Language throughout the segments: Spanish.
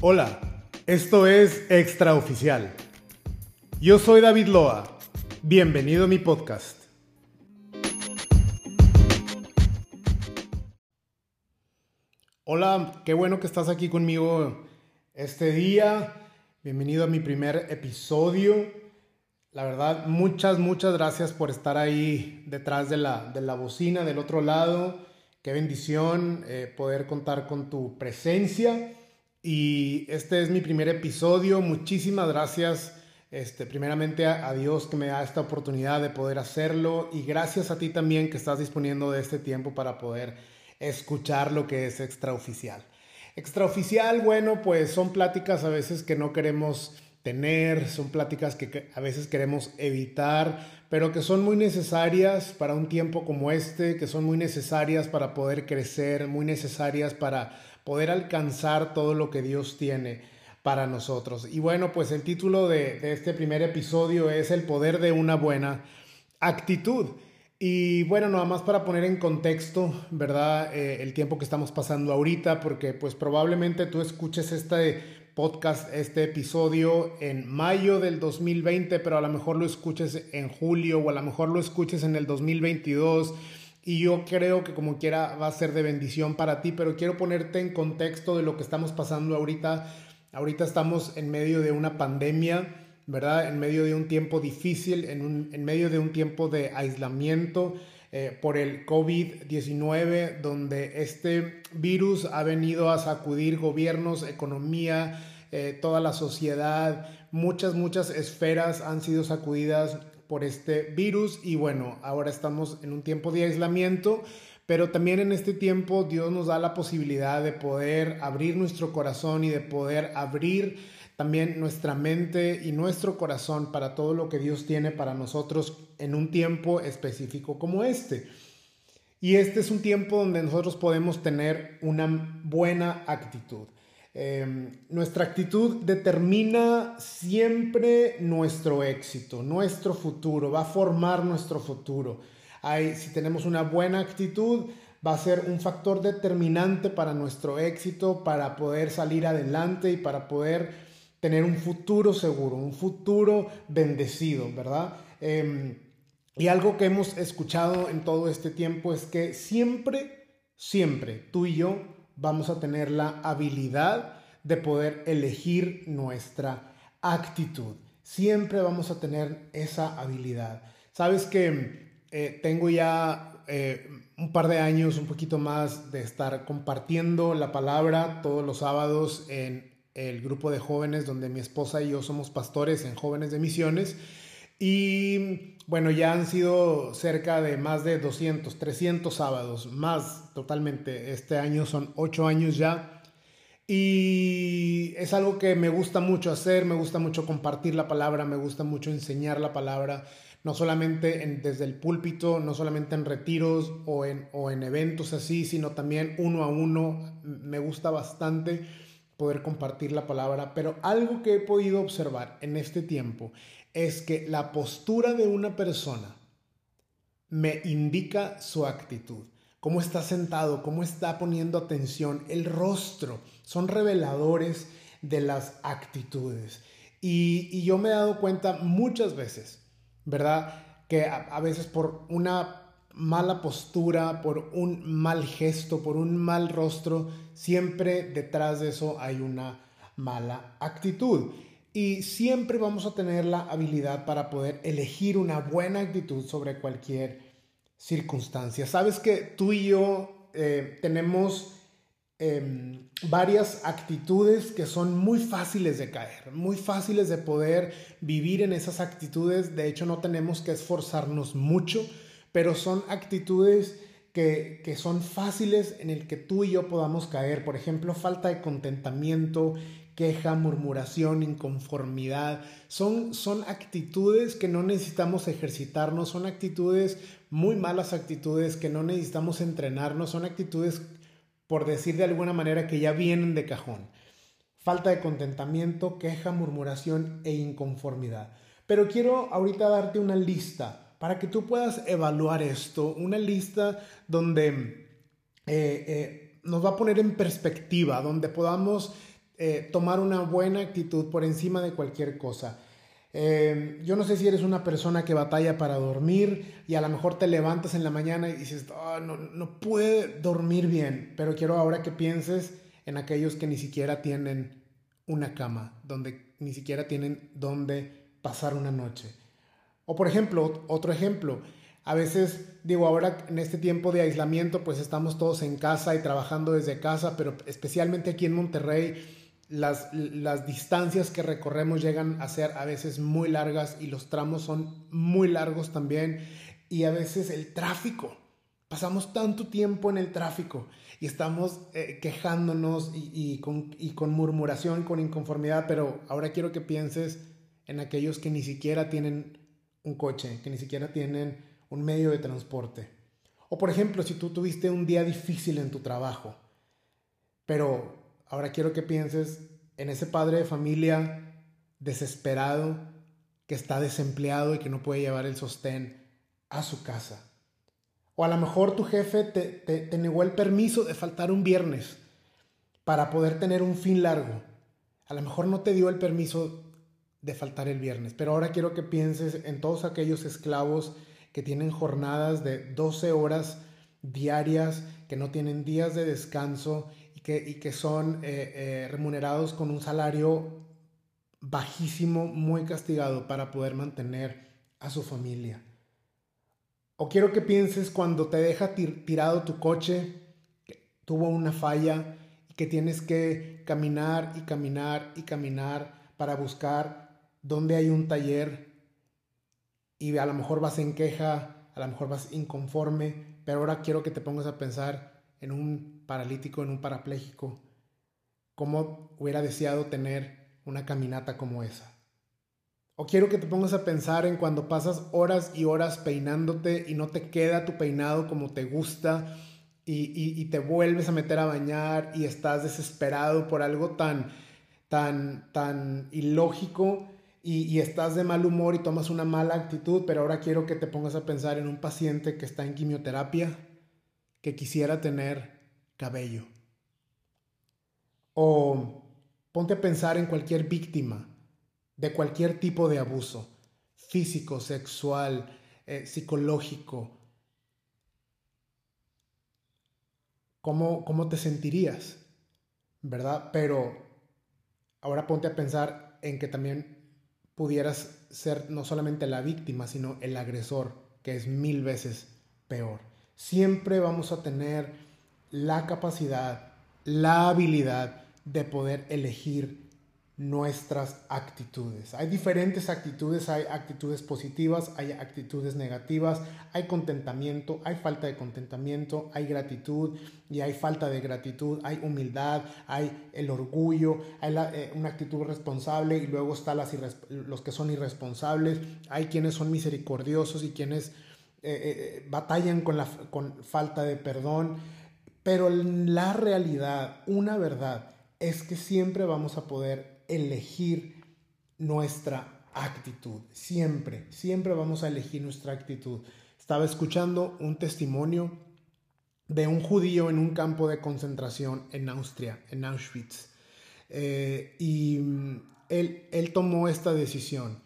Hola, esto es Extraoficial. Yo soy David Loa. Bienvenido a mi podcast. Hola, qué bueno que estás aquí conmigo este día. Bienvenido a mi primer episodio. La verdad, muchas, muchas gracias por estar ahí detrás de la, de la bocina, del otro lado. Qué bendición eh, poder contar con tu presencia. Y este es mi primer episodio. Muchísimas gracias, este, primeramente a, Dios que me da esta oportunidad de poder hacerlo y gracias a ti también que estás disponiendo de este tiempo para poder escuchar lo que es extraoficial. Extraoficial, bueno, pues son pláticas a veces que no queremos tener, son pláticas que a veces queremos evitar, pero que son muy necesarias para un tiempo como este, que son muy necesarias para poder crecer, muy necesarias para poder alcanzar todo lo que Dios tiene para nosotros. Y bueno, pues el título de, este primer episodio es El poder de una buena actitud. Y bueno, nada más para poner en contexto, ¿verdad? Eh, el tiempo que estamos pasando ahorita, porque pues probablemente tú escuches este podcast, este episodio en mayo del 2020, pero a lo mejor lo escuches en julio o a lo mejor lo escuches en el 2022 y yo creo que como quiera va a ser de bendición para ti, pero quiero ponerte en contexto de lo que estamos pasando ahorita. Ahorita estamos en medio de una pandemia, ¿verdad? En medio de un tiempo difícil, en, en medio de un tiempo de aislamiento eh, por el COVID-19, donde este virus ha venido a sacudir gobiernos, economía, eh, toda la sociedad, muchas, muchas esferas han sido sacudidas por este virus y bueno, ahora estamos en un tiempo de aislamiento, pero también en este tiempo Dios nos da la posibilidad de poder abrir nuestro corazón y de poder abrir también nuestra mente y nuestro corazón para todo lo que Dios tiene para nosotros en un tiempo específico como este. Y este es un tiempo donde nosotros podemos tener una buena actitud. Em, nuestra actitud determina siempre nuestro éxito, nuestro futuro, va a formar nuestro futuro. si tenemos una buena actitud, va a ser un factor determinante para nuestro éxito, para poder salir adelante y para poder tener un futuro seguro, un futuro bendecido, ¿verdad? Em, y algo que hemos escuchado en todo este tiempo es que siempre, siempre tú y yo vamos a tener la habilidad de poder elegir nuestra actitud. Siempre vamos a tener esa habilidad. Sabes que eh, tengo ya eh, un par de años, un poquito más, de estar compartiendo la palabra todos los sábados en el grupo de jóvenes donde mi esposa y yo somos pastores en jóvenes de misiones. Y bueno, ya han sido cerca de más de 200, 300 sábados, más totalmente. Este año son 8 años ya. Y es algo que me gusta mucho hacer, me gusta mucho compartir la palabra, me gusta mucho enseñar la palabra, no solamente desde el púlpito, no solamente en retiros o en, o en eventos así, sino también uno a uno. Me gusta bastante poder compartir la palabra, pero algo que he podido observar en este tiempo es que la postura de una persona me indica su actitud. Cómo está sentado, cómo está poniendo atención, el rostro, son reveladores de las actitudes. Y, yo me he dado cuenta muchas veces, ¿verdad? Que a veces por una mala postura, por un mal gesto, por un mal rostro, siempre detrás de eso hay una mala actitud y siempre vamos a tener la habilidad para poder elegir una buena actitud sobre cualquier circunstancia. Sabes que tú y yo eh, tenemos em, varias actitudes que son muy fáciles de caer, muy fáciles de poder vivir en esas actitudes. De hecho, no tenemos que esforzarnos mucho, pero son actitudes que, que, son fáciles en el que tú y yo podamos caer. Por ejemplo, falta de contentamiento, queja, murmuración, inconformidad. Son, son actitudes que no necesitamos ejercitarnos, son actitudes, muy malas actitudes que no necesitamos entrenarnos, son actitudes, por decir de alguna manera, que ya vienen de cajón. Falta de contentamiento, queja, murmuración e inconformidad. Pero quiero ahorita darte una lista para que tú puedas evaluar esto, una lista donde eh, eh, nos va a poner en perspectiva, donde podamos eh, tomar una buena actitud por encima de cualquier cosa. Eh, yo no sé si eres una persona que batalla para dormir y a lo mejor te levantas en la mañana y dices, ah, no, no puede dormir bien, pero quiero ahora que pienses en aquellos que ni siquiera tienen una cama, donde ni siquiera tienen dónde pasar una noche. O por ejemplo, otro ejemplo, a veces digo, ahora en este tiempo de aislamiento, pues estamos todos en casa y trabajando desde casa, pero especialmente aquí en Monterrey, las, las distancias que recorremos llegan a ser a veces muy largas y los tramos son muy largos también y a veces el tráfico. Pasamos tanto tiempo en el tráfico y estamos eh, quejándonos y, y, con, y con murmuración, con inconformidad, pero ahora quiero que pienses en aquellos que ni siquiera tienen un coche, que ni siquiera tienen un medio de transporte. O por ejemplo, si tú tuviste un día difícil en tu trabajo, pero Ahora quiero que pienses en ese padre de familia desesperado que está desempleado y que no puede llevar el sostén a su casa. O a lo mejor tu jefe te, negó el permiso de faltar un viernes para poder tener un fin largo. A lo mejor no te dio el permiso de faltar el viernes, pero ahora quiero que pienses en todos aquellos esclavos que tienen jornadas de 12 horas diarias, que no tienen días de descanso y que son eh, eh, remunerados con un salario bajísimo, muy castigado para poder mantener a su familia. O quiero que pienses cuando te deja tirado tu coche, tuvo una falla y que tienes que caminar y caminar y caminar para buscar dónde hay un taller y a lo mejor vas en queja, a lo mejor vas inconforme, pero ahora quiero que te pongas a pensar en un paralítico, en un parapléjico, cómo hubiera deseado tener una caminata como esa. O quiero que te pongas a pensar en cuando pasas horas y horas peinándote y no te queda tu peinado como te gusta y, te vuelves a meter a bañar y estás desesperado por algo tan, tan, tan ilógico y, y, estás de mal humor y tomas una mala actitud, pero ahora quiero que te pongas a pensar en un paciente que está en quimioterapia que quisiera tener cabello. O ponte a pensar en cualquier víctima de cualquier tipo de abuso, físico, sexual, eh, psicológico. ¿Cómo, ¿Cómo te sentirías? ¿Verdad? Pero ahora ponte a pensar en que también pudieras ser no solamente la víctima, sino el agresor, que es mil veces peor siempre vamos a tener la capacidad, la habilidad de poder elegir nuestras actitudes. Hay diferentes actitudes, hay actitudes positivas, hay actitudes negativas, hay contentamiento, hay falta de contentamiento, hay gratitud y hay falta de gratitud, hay humildad, hay el orgullo, hay eh, una actitud responsable y luego están los que son irresponsables, hay quienes son misericordiosos y quienes eh, eh, batallan con la con falta de perdón, pero la realidad, una verdad, es que siempre vamos a poder elegir nuestra actitud, siempre, siempre vamos a elegir nuestra actitud. Estaba escuchando un testimonio de un judío en un campo de concentración en Austria, en Auschwitz, eh, y mm, él, él tomó esta decisión.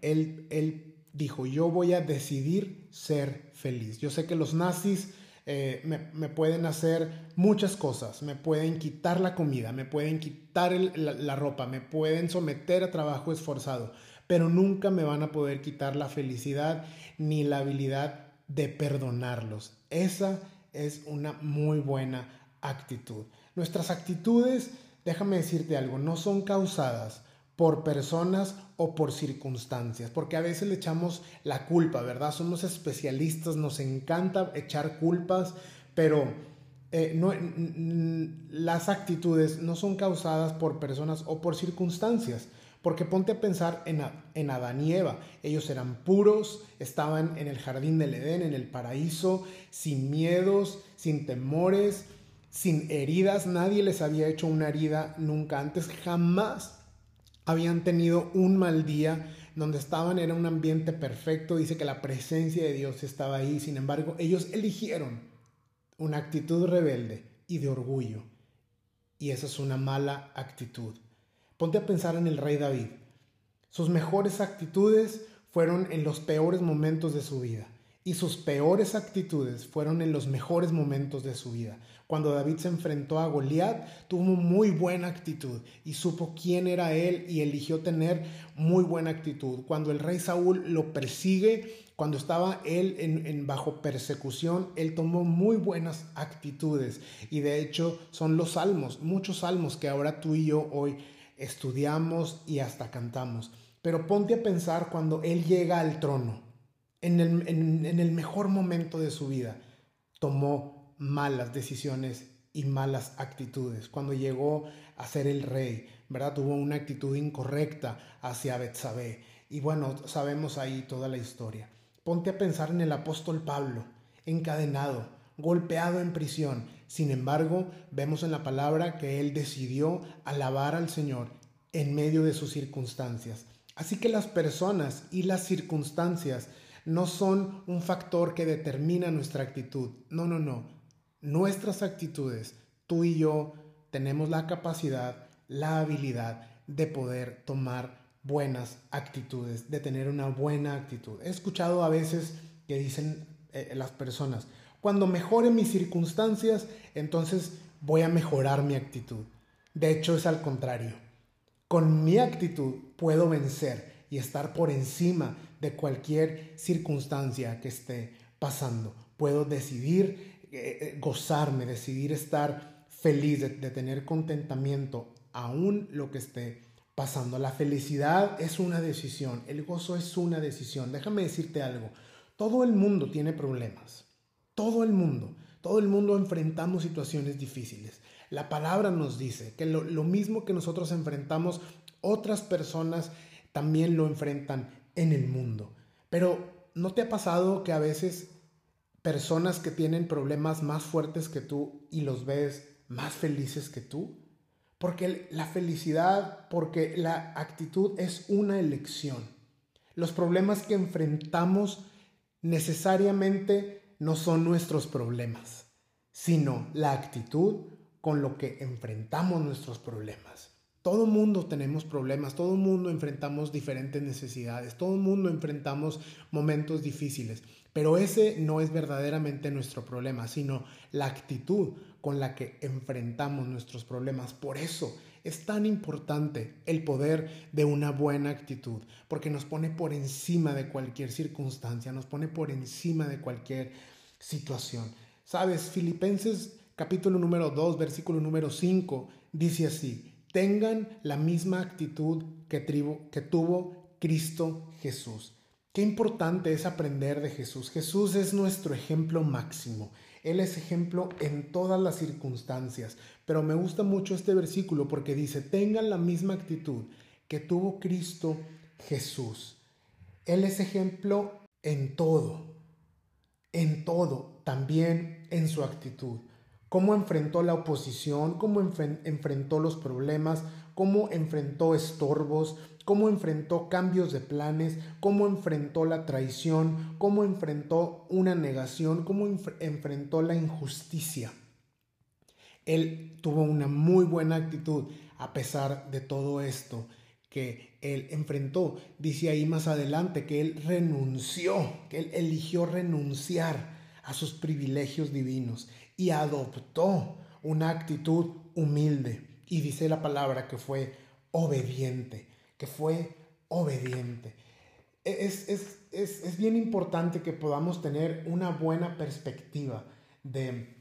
Él, él dijo, yo voy a decidir ser feliz. Yo sé que los nazis eh, me, pueden hacer muchas cosas, me pueden quitar la comida, me pueden quitar la, ropa, me pueden someter a trabajo esforzado, pero nunca me van a poder quitar la felicidad ni la habilidad de perdonarlos. Esa es una muy buena actitud. Nuestras actitudes, déjame decirte algo, no son causadas por personas o por circunstancias, porque a veces le echamos la culpa, ¿verdad? Somos especialistas, nos encanta echar culpas, pero eh, no, las actitudes no son causadas por personas o por circunstancias. Porque ponte a pensar en, en Adán y Eva. Ellos eran puros, estaban en el jardín del Edén, en el paraíso, sin miedos, sin temores, sin heridas. Nadie les había hecho una herida nunca antes, jamás habían tenido un mal día, donde estaban era un ambiente perfecto, dice que la presencia de Dios estaba ahí, sin embargo ellos eligieron una actitud rebelde y de orgullo. y esa es una mala actitud. Ponte a pensar en el rey David. Sus mejores actitudes fueron en los peores momentos de su vida y sus peores actitudes fueron en los mejores momentos de su vida. Cuando David se enfrentó a Goliat, tuvo muy buena actitud y supo quién era él y eligió tener muy buena actitud. Cuando el rey Saúl lo persigue, cuando estaba él en, bajo persecución, él tomó muy buenas actitudes y de hecho son los salmos, muchos salmos que ahora tú y yo hoy estudiamos y hasta cantamos. Pero ponte a pensar cuando él llega al trono, en el, en el mejor momento de su vida, tomó malas decisiones y malas actitudes. Cuando llegó a ser el rey, ¿verdad? Tuvo una actitud incorrecta hacia Betsabé. Y bueno, sabemos ahí toda la historia. Ponte a pensar en el apóstol Pablo, encadenado, golpeado en prisión. Sin embargo, vemos en la palabra que él decidió alabar al Señor en medio de sus circunstancias. Así que las personas y las circunstancias no son un factor que determina nuestra actitud. No, no, no nuestras actitudes, tú y yo tenemos la capacidad, la habilidad de poder tomar buenas actitudes, de tener una buena actitud. He escuchado a veces que dicen eh, las personas, cuando mejore mis circunstancias, entonces voy a mejorar mi actitud. De hecho, es al contrario. Con mi actitud puedo vencer y estar por encima de cualquier circunstancia que esté pasando. Puedo decidir eh, eh, gozarme, decidir estar feliz, de, de tener contentamiento, aún lo que esté pasando. La felicidad es una decisión, el gozo es una decisión. Déjame decirte algo, todo el mundo tiene problemas, todo el mundo, todo el mundo enfrentamos situaciones difíciles. La palabra nos dice que lo, lo mismo que nosotros enfrentamos, otras personas también lo enfrentan en el mundo. Pero ¿no te ha pasado que a veces personas que tienen problemas más fuertes que tú y los ves más felices que tú? Porque la felicidad, porque la actitud es una elección. Los problemas que enfrentamos necesariamente no son nuestros problemas, sino la actitud con lo que enfrentamos nuestros problemas. Todo mundo tenemos problemas, todo mundo enfrentamos diferentes necesidades, todo mundo enfrentamos momentos difíciles, pero ese no es verdaderamente nuestro problema, sino la actitud con la que enfrentamos nuestros problemas. Por eso es tan importante el poder de una buena actitud, porque nos pone por encima de cualquier circunstancia, nos pone por encima de cualquier situación. Sabes, Filipenses capítulo número 2, versículo número 5 dice así, tengan la misma actitud que, que tuvo Cristo Jesús. Qué importante es aprender de Jesús. Jesús es nuestro ejemplo máximo. Él es ejemplo en todas las circunstancias. Pero me gusta mucho este versículo porque dice, tengan la misma actitud que tuvo Cristo Jesús. Él es ejemplo en todo, en todo, también en su actitud cómo enfrentó la oposición, cómo enfrentó los problemas, cómo enfrentó estorbos, cómo enfrentó cambios de planes, cómo enfrentó la traición, cómo enfrentó una negación, cómo enfrentó la injusticia. Él tuvo una muy buena actitud a pesar de todo esto que él enfrentó. Dice ahí más adelante que él renunció, que él eligió renunciar a sus privilegios divinos y adoptó una actitud humilde. Y dice la palabra que fue obediente, que fue obediente. Es, es, bien importante que podamos tener una buena perspectiva de,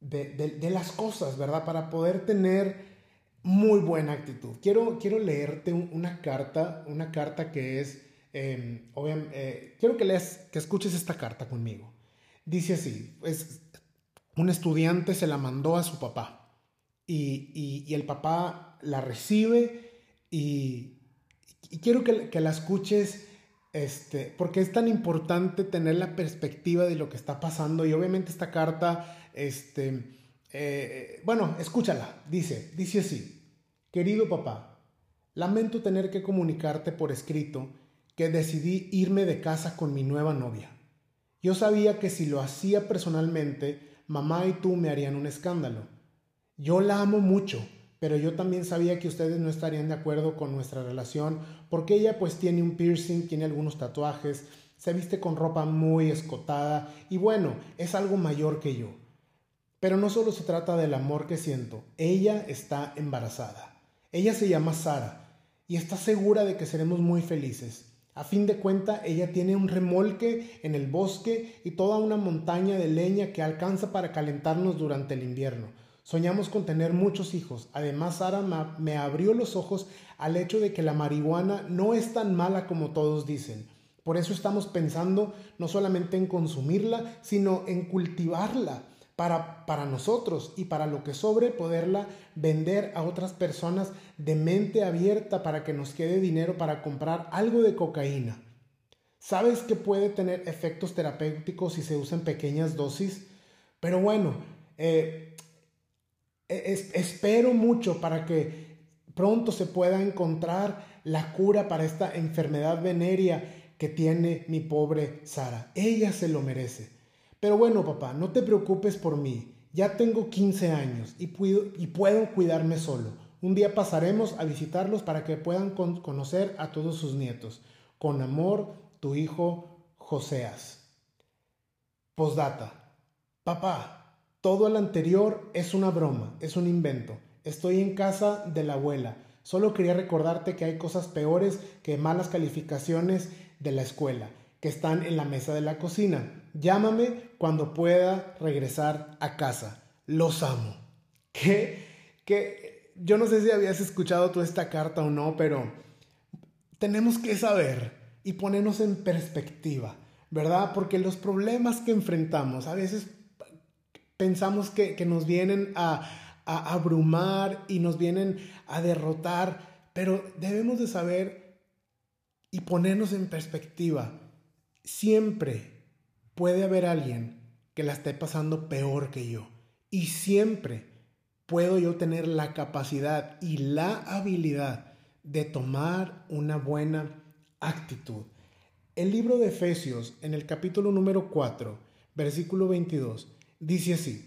de, las cosas, ¿verdad? Para poder tener muy buena actitud. Quiero, quiero leerte una carta, una carta que es, em, eh, quiero que leas, que escuches esta carta conmigo. Dice así, es, un estudiante se la mandó a su papá y, el papá la recibe y, quiero que, la escuches este, porque es tan importante tener la perspectiva de lo que está pasando y obviamente esta carta, este, eh, bueno, escúchala, dice, dice así, querido papá, lamento tener que comunicarte por escrito que decidí irme de casa con mi nueva novia. Yo sabía que si lo hacía personalmente, mamá y tú me harían un escándalo. Yo la amo mucho, pero yo también sabía que ustedes no estarían de acuerdo con nuestra relación porque ella pues tiene un piercing, tiene algunos tatuajes, se viste con ropa muy escotada y bueno, es algo mayor que yo. Pero no solo se trata del amor que siento, ella está embarazada. Ella se llama Sara y está segura de que seremos muy felices. A fin de cuenta, ella tiene un remolque en el bosque y toda una montaña de leña que alcanza para calentarnos durante el invierno. Soñamos con tener muchos hijos. Además, Sara me abrió los ojos al hecho de que la marihuana no es tan mala como todos dicen. Por eso estamos pensando no solamente en consumirla, sino en cultivarla para, para nosotros y para lo que sobre poderla vender a otras personas de mente abierta para que nos quede dinero para comprar algo de cocaína. ¿Sabes que puede tener efectos terapéuticos si se usa en pequeñas dosis? Pero bueno, eh, espero mucho para que pronto se pueda encontrar la cura para esta enfermedad venérea que tiene mi pobre Sara. Ella se lo merece. Pero bueno, papá, no te preocupes por mí. Ya tengo 15 años y puedo, y puedo cuidarme solo. Un día pasaremos a visitarlos para que puedan conocer a todos sus nietos. Con amor, tu hijo Joseas. Postdata. Papá, todo lo anterior es una broma, es un invento. Estoy en casa de la abuela. Solo quería recordarte que hay cosas peores que malas calificaciones de la escuela que están en la mesa de la cocina. Llámame cuando pueda regresar a casa. Los amo. Que, que yo no sé si habías escuchado tú esta carta o no, pero tenemos que saber y ponernos en perspectiva, ¿verdad? Porque los problemas que enfrentamos a veces pensamos que, que nos vienen a, a abrumar y nos vienen a derrotar, pero debemos de saber y ponernos en perspectiva siempre puede haber alguien que la esté pasando peor que yo. Y siempre puedo yo tener la capacidad y la habilidad de tomar una buena actitud. El libro de Efesios, en el capítulo número 4, versículo 22, dice así.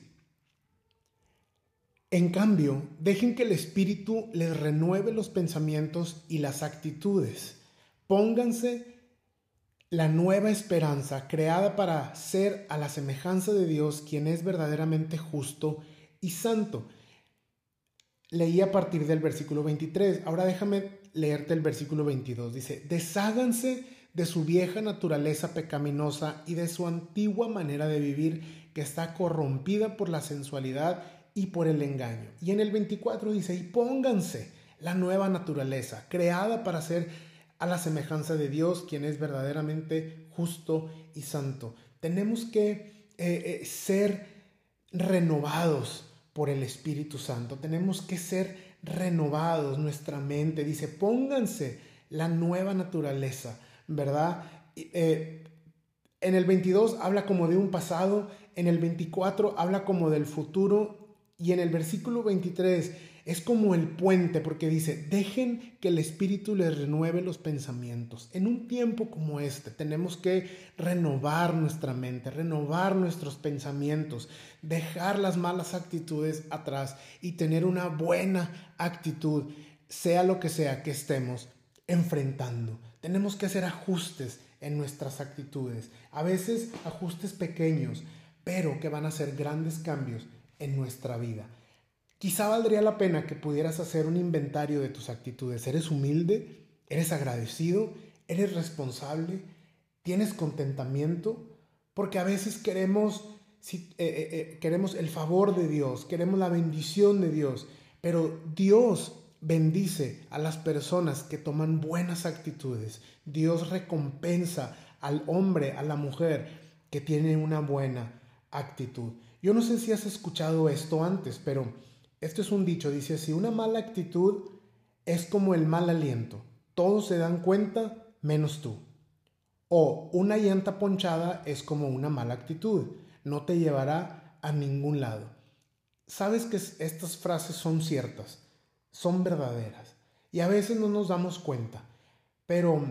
En cambio, dejen que el Espíritu les renueve los pensamientos y las actitudes. Pónganse la nueva esperanza creada para ser a la semejanza de Dios, quien es verdaderamente justo y santo. Leí a partir del versículo 23. Ahora déjame leerte el versículo 22. Dice, desháganse de su vieja naturaleza pecaminosa y de su antigua manera de vivir que está corrompida por la sensualidad y por el engaño. Y en el 24 dice, y pónganse la nueva naturaleza, creada para ser a la semejanza de Dios, quien es verdaderamente justo y santo. Tenemos que eh, eh, ser renovados por el Espíritu Santo. Tenemos que ser renovados nuestra mente. Dice, pónganse la nueva naturaleza, ¿verdad? Eh, en el 22 habla como de un pasado, en el 24 habla como del futuro y en el versículo 23 es como el puente porque dice, dejen que el Espíritu les renueve los pensamientos. En un tiempo como este tenemos que renovar nuestra mente, renovar nuestros pensamientos, dejar las malas actitudes atrás y tener una buena actitud, sea lo que sea que estemos enfrentando. Tenemos que hacer ajustes en nuestras actitudes, a veces ajustes pequeños, pero que van a ser grandes cambios en nuestra vida. Quizá valdría la pena que pudieras hacer un inventario de tus actitudes. ¿Eres humilde? ¿Eres agradecido? ¿Eres responsable? ¿Tienes contentamiento? Porque a veces queremos, eh, eh, eh, queremos el favor de Dios, queremos la bendición de Dios, pero Dios bendice a las personas que toman buenas actitudes. Dios recompensa al hombre, a la mujer que tiene una buena actitud. Yo no sé si has escuchado esto antes, pero esto es un dicho, dice si una mala actitud es como el mal aliento. Todos se dan cuenta menos tú. O una llanta ponchada es como una mala actitud. No te llevará a ningún lado. Sabes que estas frases son ciertas, son verdaderas. Y a veces no nos damos cuenta. Pero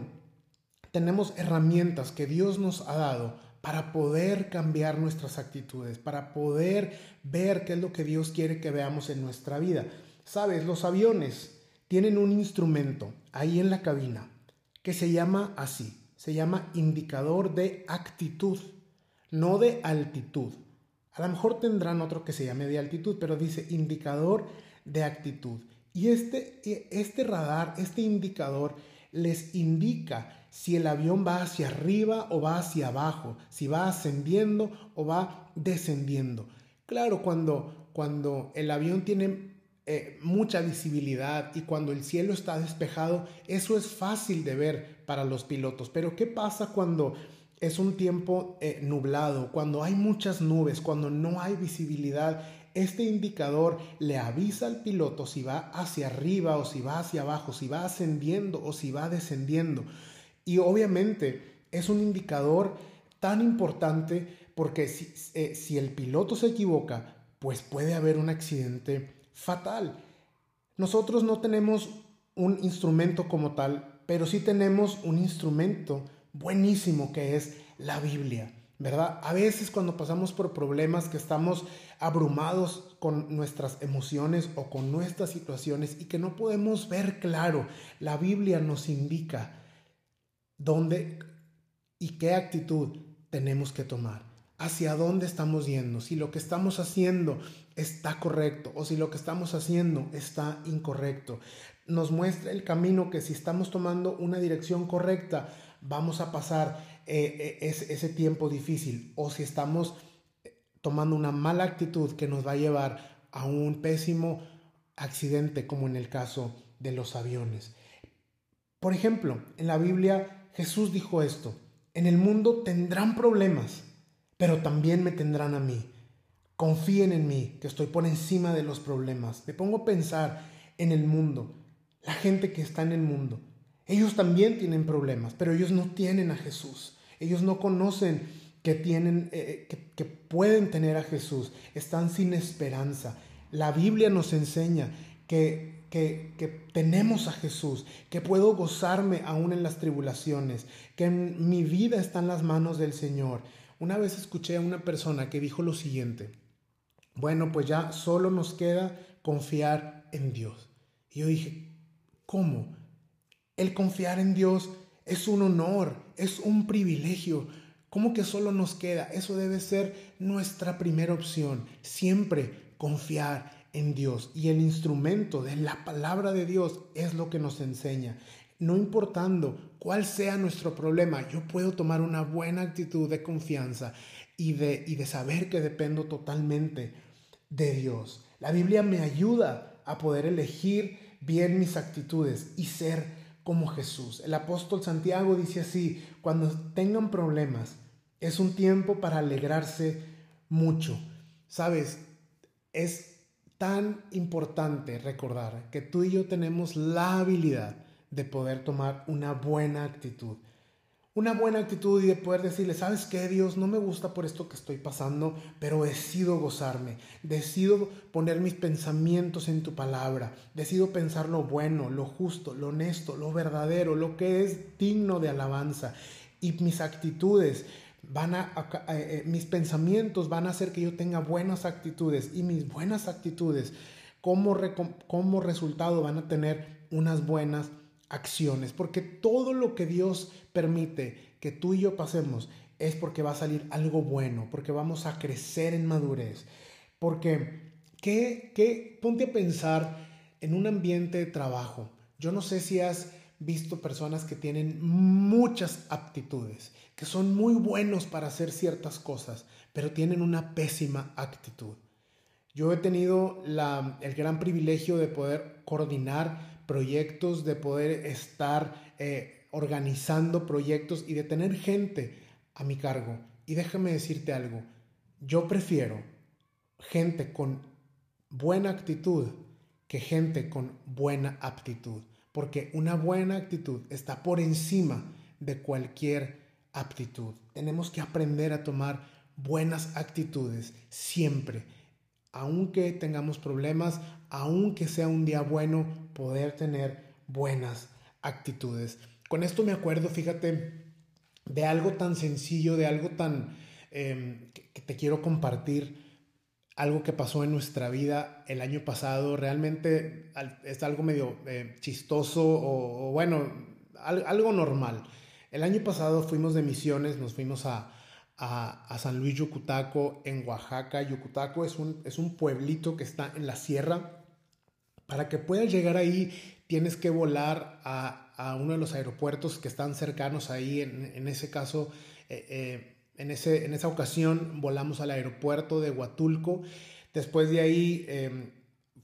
tenemos herramientas que Dios nos ha dado para poder cambiar nuestras actitudes, para poder ver qué es lo que Dios quiere que veamos en nuestra vida. Sabes, los aviones tienen un instrumento ahí en la cabina que se llama así, se llama indicador de actitud, no de altitud. A lo mejor tendrán otro que se llame de altitud, pero dice indicador de actitud. Y este, este radar, este indicador, les indica si el avión va hacia arriba o va hacia abajo, si va ascendiendo o va descendiendo. Claro, cuando, cuando el avión tiene eh, mucha visibilidad y cuando el cielo está despejado, eso es fácil de ver para los pilotos. Pero ¿qué pasa cuando es un tiempo eh, nublado, cuando hay muchas nubes, cuando no hay visibilidad? Este indicador le avisa al piloto si va hacia arriba o si va hacia abajo, si va ascendiendo o si va descendiendo. Y obviamente es un indicador tan importante porque si, eh, si el piloto se equivoca, pues puede haber un accidente fatal. Nosotros no tenemos un instrumento como tal, pero sí tenemos un instrumento buenísimo que es la Biblia, ¿verdad? A veces cuando pasamos por problemas que estamos abrumados con nuestras emociones o con nuestras situaciones y que no podemos ver claro, la Biblia nos indica dónde y qué actitud tenemos que tomar, hacia dónde estamos yendo, si lo que estamos haciendo está correcto o si lo que estamos haciendo está incorrecto. Nos muestra el camino que si estamos tomando una dirección correcta, vamos a pasar eh, eh, ese, tiempo difícil o si estamos eh, tomando una mala actitud que nos va a llevar a un pésimo accidente como en el caso de los aviones. Por ejemplo, en la Biblia Jesús dijo esto, en el mundo tendrán problemas, pero también me tendrán a mí. Confíen en mí, que estoy por encima de los problemas. Me pongo a pensar en el mundo, la gente que está en el mundo. Ellos también tienen problemas, pero ellos no tienen a Jesús. Ellos no conocen que tienen, eh, que, que pueden tener a Jesús. Están sin esperanza. La Biblia nos enseña que que, tenemos a Jesús, que puedo gozarme aún en las tribulaciones, que mi vida está en las manos del Señor. Una vez escuché a una persona que dijo lo siguiente, bueno, pues ya solo nos queda confiar en Dios. Y yo dije, ¿cómo? El confiar en Dios es un honor, es un privilegio. ¿Cómo que solo nos queda? Eso debe ser nuestra primera opción. Siempre confiar en Dios y el instrumento de la palabra de Dios es lo que nos enseña. No importando cuál sea nuestro problema, yo puedo tomar una buena actitud de confianza y de, y de saber que dependo totalmente de Dios. La Biblia me ayuda a poder elegir bien mis actitudes y ser como Jesús. El apóstol Santiago dice así, cuando tengan problemas, es un tiempo para alegrarse mucho. Sabes, es tan importante recordar que tú y yo tenemos la habilidad de poder tomar una buena actitud. Una buena actitud y de poder decirle, ¿sabes qué, Dios? No me gusta por esto que estoy pasando, pero decido gozarme, decido poner mis pensamientos en tu palabra, decido pensar lo bueno, lo justo, lo honesto, lo verdadero, lo que es digno de alabanza y mis actitudes van a, eh, mis pensamientos van a hacer que yo tenga buenas actitudes y mis buenas actitudes como, como resultado van a tener unas buenas acciones, porque todo lo que Dios permite que tú y yo pasemos es porque va a salir algo bueno, porque vamos a crecer en madurez, porque ¿qué, qué? ponte a pensar en un ambiente de trabajo. Yo no sé si has visto personas que tienen muchas aptitudes, que son muy buenos para hacer ciertas cosas, pero tienen una pésima actitud. Yo he tenido el gran privilegio de poder coordinar proyectos, de poder estar eh, organizando proyectos y de tener gente a mi cargo. Y déjame decirte algo, yo prefiero gente con buena actitud que gente con buena aptitud, porque una buena actitud está por encima de cualquier aptitud. Tenemos que aprender a tomar buenas actitudes siempre. Aunque tengamos problemas, aunque sea un día bueno, poder tener buenas actitudes. Con esto me acuerdo, fíjate, de algo tan sencillo, de algo tan em, que, te quiero compartir, algo que pasó en nuestra vida el año pasado. Realmente es algo medio eh, chistoso o, bueno, algo normal. El año pasado fuimos de misiones, nos fuimos a, a, San Luis Yucutaco, en Oaxaca. Yucutaco es un, es un pueblito que está en la sierra. Para que puedas llegar ahí, tienes que volar a, uno de los aeropuertos que están cercanos ahí. En, ese caso, eh, eh, en, ese, en esa ocasión, volamos al aeropuerto de Huatulco. Después de ahí, em,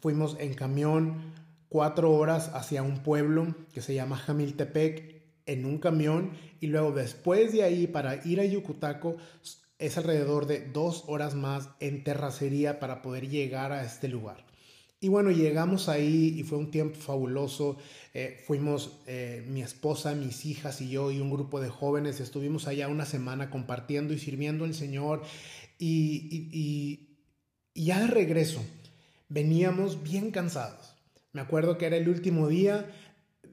fuimos en camión cuatro horas hacia un pueblo que se llama Jamiltepec en un camión y luego después de ahí para ir a Yucutaco es alrededor de dos horas más en terracería para poder llegar a este lugar. Y bueno, llegamos ahí y fue un tiempo fabuloso. Eh, fuimos eh, mi esposa, mis hijas y yo y un grupo de jóvenes. Estuvimos allá una semana compartiendo y sirviendo al Señor. Y, y, ya de regreso, veníamos bien cansados. Me acuerdo que era el último día,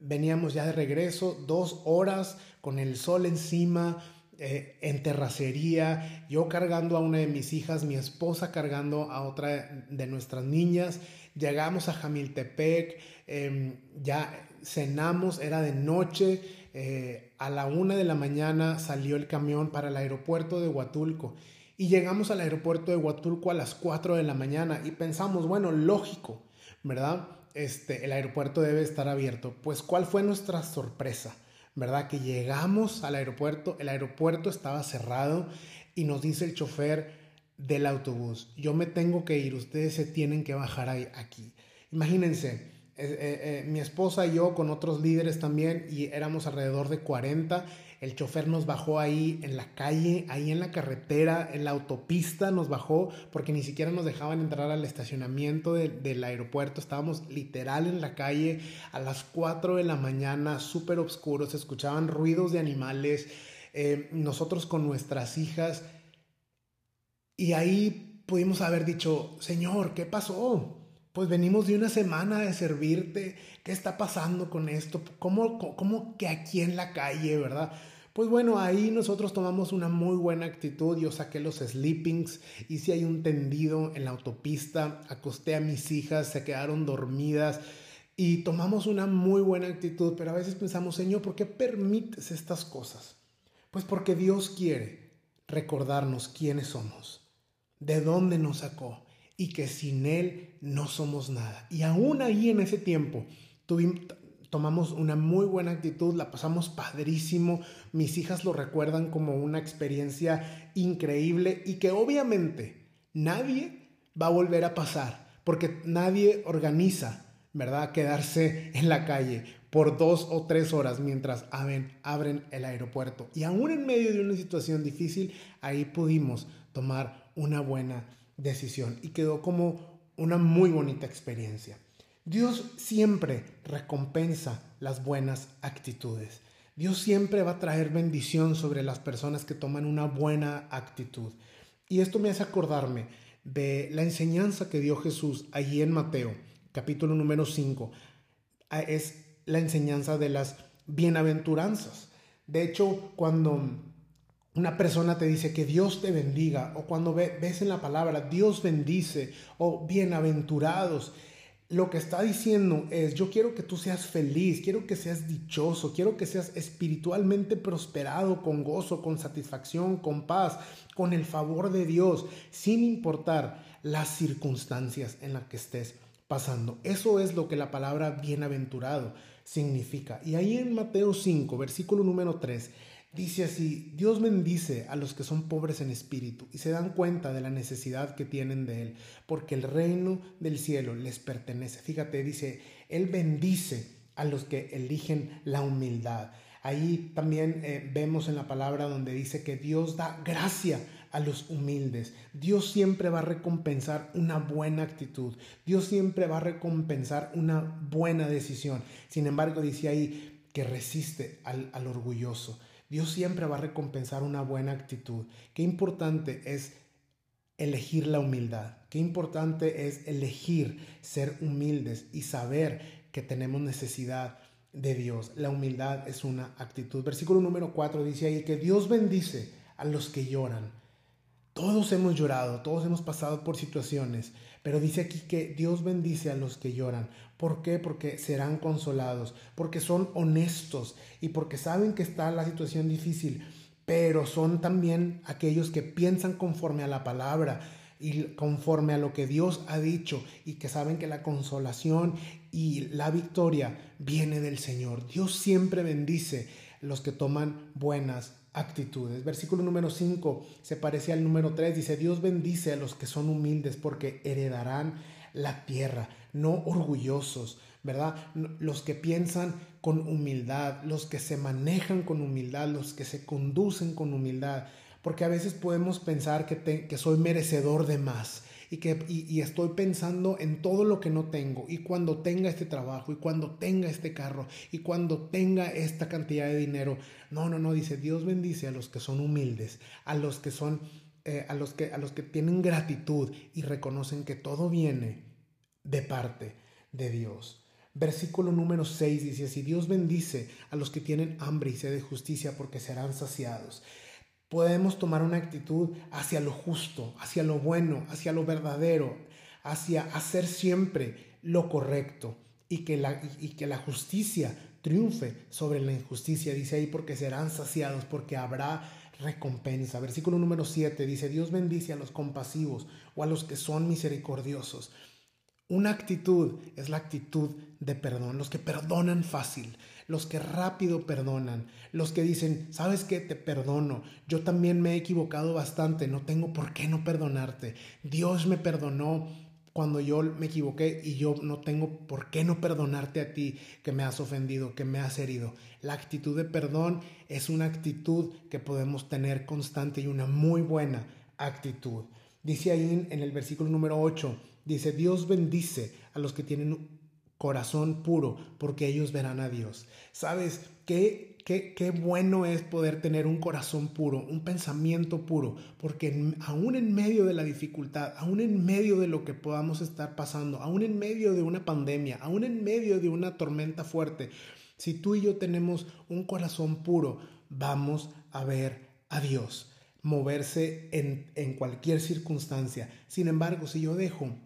veníamos ya de regreso, dos horas con el sol encima, eh, en terracería, yo cargando a una de mis hijas, mi esposa cargando a otra de nuestras niñas. Llegamos a Jamiltepec, em, ya cenamos, era de noche. Eh, a la una de la mañana salió el camión para el aeropuerto de Huatulco. Y llegamos al aeropuerto de Huatulco a las 4 de la mañana y pensamos, bueno, lógico, ¿verdad? este, el aeropuerto debe estar abierto. Pues ¿cuál fue nuestra sorpresa? ¿Verdad? Que llegamos al aeropuerto, el aeropuerto estaba cerrado y nos dice el chofer del autobús, yo me tengo que ir, ustedes se tienen que bajar ahí, aquí. Imagínense, eh, eh, mi esposa y yo con otros líderes también y éramos alrededor de 40 el chofer nos bajó ahí en la calle, ahí en la carretera, en la autopista nos bajó porque ni siquiera nos dejaban entrar al estacionamiento del aeropuerto. Estábamos literal en la calle a las 4 de la mañana, súper oscuro, se escuchaban ruidos de animales, eh, nosotros con nuestras hijas. Y ahí pudimos haber dicho, Señor, ¿qué pasó? Pues venimos de una semana de servirte. ¿Qué está pasando con esto? ¿Cómo, cómo que aquí en la calle, verdad? Pues bueno, ahí nosotros tomamos una muy buena actitud. Yo saqué los sleepings, hice ahí un tendido en la autopista, acosté a mis hijas, se quedaron dormidas y tomamos una muy buena actitud. Pero a veces pensamos, Señor, ¿por qué permites estas cosas? Pues porque Dios quiere recordarnos quiénes somos, de dónde nos sacó y que sin Él no somos nada. Y aún ahí en ese tiempo tuvimos, tomamos una muy buena actitud, la pasamos padrísimo, mis hijas lo recuerdan como una experiencia increíble y que obviamente nadie va a volver a pasar, porque nadie organiza, ¿verdad? Quedarse en la calle por dos o tres horas mientras abren, abren el aeropuerto. Y aún en medio de una situación difícil, ahí pudimos tomar una buena decisión y quedó como una muy bonita experiencia. Dios siempre recompensa las buenas actitudes. Dios siempre va a traer bendición sobre las personas que toman una buena actitud. Y esto me hace acordarme de la enseñanza que dio Jesús allí en Mateo, capítulo número 5. Ah, es la enseñanza de las bienaventuranzas. De hecho, cuando una persona te dice que Dios te bendiga, o cuando ves en la palabra Dios bendice, o bienaventurados, lo que está diciendo es, yo quiero que tú seas feliz, quiero que seas dichoso, quiero que seas espiritualmente prosperado, con gozo, con satisfacción, con paz, con el favor de Dios, sin importar las circunstancias en las que estés pasando. Eso es lo que la palabra bienaventurado significa. Y ahí en Mateo 5, versículo número 3, Dice así, Dios bendice a los que son pobres en espíritu y se dan cuenta de la necesidad que tienen de Él, porque el reino del cielo les pertenece. Fíjate, dice, Él bendice a los que eligen la humildad. Ahí también eh, vemos en la palabra donde dice que Dios da gracia a los humildes. Dios siempre va a recompensar una buena actitud. Dios siempre va a recompensar una buena decisión. Sin embargo, dice ahí que resiste al, al orgulloso. Dios siempre va a recompensar una buena actitud. Qué importante es elegir la humildad. Qué importante es elegir ser humildes y saber que tenemos necesidad de Dios. La humildad es una actitud. Versículo número 4 dice ahí que Dios bendice a los que lloran. Todos hemos llorado, todos hemos pasado por situaciones, pero dice aquí que Dios bendice a los que lloran. ¿Por qué? Porque serán consolados, porque son honestos y porque saben que está la situación difícil, pero son también aquellos que piensan conforme a la palabra y conforme a lo que Dios ha dicho y que saben que la consolación y la victoria viene del Señor. Dios siempre bendice los que toman buenas actitudes. Versículo número 5 se parece al número 3. Dice, Dios bendice a los que son humildes porque heredarán la tierra, no orgullosos, ¿verdad? Los que piensan con humildad, los que se manejan con humildad, los que se conducen con humildad. Porque a veces podemos pensar que, que soy merecedor de más y que y, estoy pensando en todo lo que no tengo y cuando tenga este trabajo y cuando tenga este carro y cuando tenga esta cantidad de dinero. No, no, no, dice Dios bendice a los que son humildes, a los que son eh, a los que a los que tienen gratitud y reconocen que todo viene de parte de Dios. Versículo número 6 dice así, Dios bendice a los que tienen hambre y sed de justicia porque serán saciados podemos tomar una actitud hacia lo justo, hacia lo bueno, hacia lo verdadero, hacia hacer siempre lo correcto y que la, y que la justicia triunfe sobre la injusticia. Dice ahí, porque serán saciados, porque habrá recompensa. Versículo número 7 dice, Dios bendice a los compasivos o a los que son misericordiosos. Una actitud es la actitud de perdón, los que perdonan fácil, los que rápido perdonan, los que dicen, sabes qué, te perdono, yo también me he equivocado bastante, no tengo por qué no perdonarte. Dios me perdonó cuando yo me equivoqué y yo no tengo por qué no perdonarte a ti que me has ofendido, que me has herido. La actitud de perdón es una actitud que podemos tener constante y una muy buena actitud. Dice ahí en el versículo número 8, Dice, Dios bendice a los que tienen corazón puro, porque ellos verán a Dios. ¿Sabes qué, qué, qué bueno es poder tener un corazón puro, un pensamiento puro? Porque aún en medio de la dificultad, aún en medio de lo que podamos estar pasando, aún en medio de una pandemia, aún en medio de una tormenta fuerte, si tú y yo tenemos un corazón puro, vamos a ver a Dios moverse en, en cualquier circunstancia. Sin embargo, si yo dejo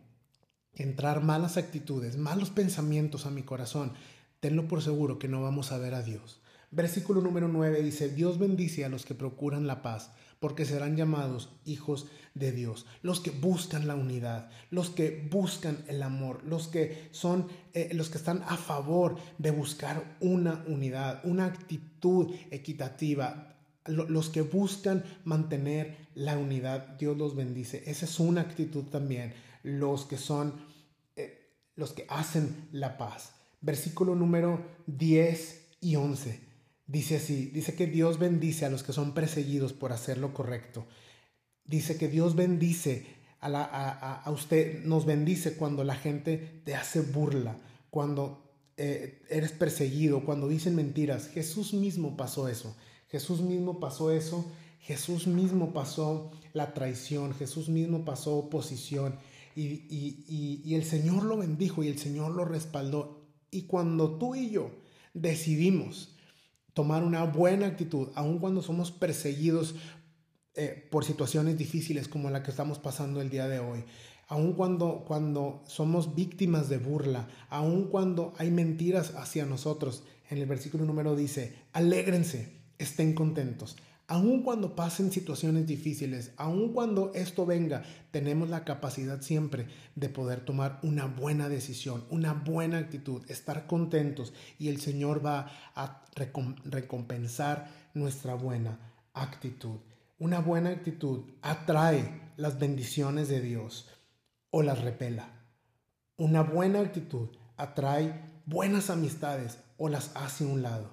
entrar malas actitudes, malos pensamientos a mi corazón, tenlo por seguro que no vamos a ver a Dios. Versículo número 9 dice, Dios bendice a los que procuran la paz, porque serán llamados hijos de Dios, los que buscan la unidad, los que buscan el amor, los que son eh, los que están a favor de buscar una unidad, una actitud equitativa, los que buscan mantener la unidad, Dios los bendice. Esa es una actitud también. Los que son los que hacen la paz. Versículo número 10 y 11. Dice así, dice que Dios bendice a los que son perseguidos por hacer lo correcto. Dice que Dios bendice a, la, a, usted, nos bendice cuando la gente te hace burla, cuando eh, eres perseguido, cuando dicen mentiras. Jesús mismo pasó eso. Jesús mismo pasó eso. Jesús mismo pasó la traición. Jesús mismo pasó oposición y, el Señor lo bendijo y el Señor lo respaldó. Y cuando tú y yo decidimos tomar una buena actitud, aun cuando somos perseguidos eh, por situaciones difíciles como la que estamos pasando el día de hoy, aun cuando, cuando somos víctimas de burla, aun cuando hay mentiras hacia nosotros, en el versículo número dice, alégrense, estén contentos. Aun cuando pasen situaciones difíciles, aun cuando esto venga, tenemos la capacidad siempre de poder tomar una buena decisión, una buena actitud, estar contentos y el Señor va a recompensar nuestra buena actitud. Una buena actitud atrae las bendiciones de Dios o las repela. Una buena actitud atrae buenas amistades o las hace a un lado.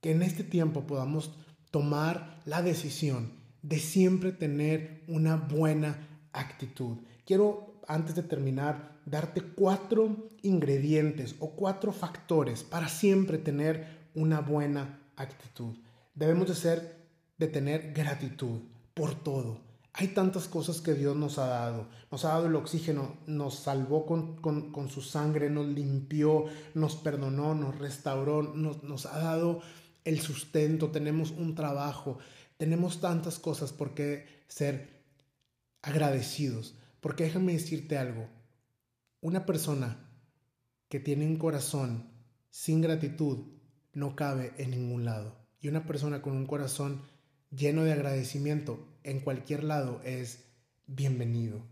Que en este tiempo podamos tomar la decisión de siempre tener una buena actitud. Quiero, antes de terminar, darte cuatro ingredientes o cuatro factores para siempre tener una buena actitud. Debemos de ser, de tener gratitud por todo. Hay tantas cosas que Dios nos ha dado. Nos ha dado el oxígeno, nos salvó con, su sangre, nos limpió, nos perdonó, nos restauró, nos, nos ha dado el sustento, tenemos un trabajo, tenemos tantas cosas por qué ser agradecidos. Porque déjame decirte algo, una persona que tiene un corazón sin gratitud no cabe en ningún lado. Y una persona con un corazón lleno de agradecimiento en cualquier lado es bienvenido.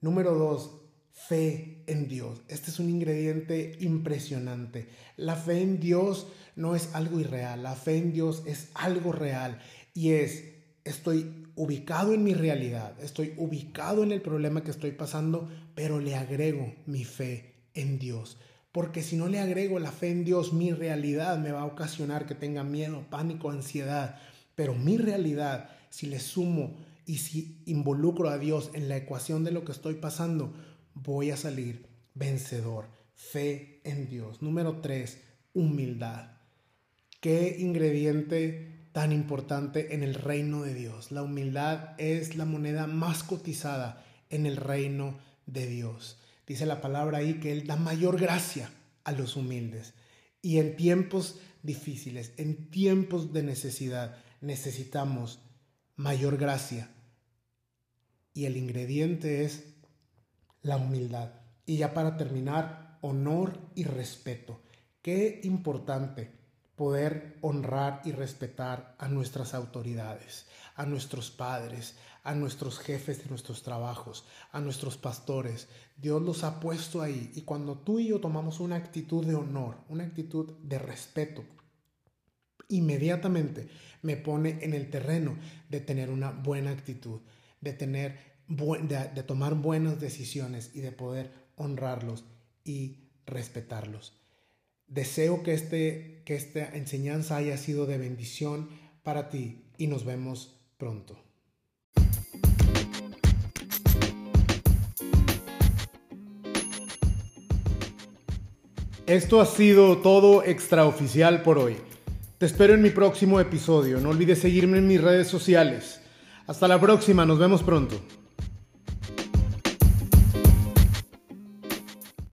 Número dos, fe en Dios. Este es un ingrediente impresionante. La fe en Dios no es algo irreal, la fe en Dios es algo real y es, estoy ubicado en mi realidad, estoy ubicado en el problema que estoy pasando, pero le agrego mi fe en Dios. Porque si no le agrego la fe en Dios, mi realidad me va a ocasionar que tenga miedo, pánico, ansiedad. Pero mi realidad, si le sumo y si involucro a Dios en la ecuación de lo que estoy pasando, voy a salir vencedor. Fe en Dios. Número tres, humildad. ¿Qué ingrediente tan importante en el reino de Dios? La humildad es la moneda más cotizada en el reino de Dios. Dice la palabra ahí que Él da mayor gracia a los humildes. Y en tiempos difíciles, en tiempos de necesidad, necesitamos mayor gracia. Y el ingrediente es la humildad. Y ya para terminar, honor y respeto. Qué importante poder honrar y respetar a nuestras autoridades, a nuestros padres, a nuestros jefes de nuestros trabajos, a nuestros pastores. Dios los ha puesto ahí y cuando tú y yo tomamos una actitud de honor, una actitud de respeto, inmediatamente me pone en el terreno de tener una buena actitud, de tener de, tomar buenas decisiones y de poder honrarlos y respetarlos. Deseo que, este, que esta enseñanza haya sido de bendición para ti y nos vemos pronto. Esto ha sido todo extraoficial por hoy. Te espero en mi próximo episodio. No olvides seguirme en mis redes sociales. Hasta la próxima, nos vemos pronto.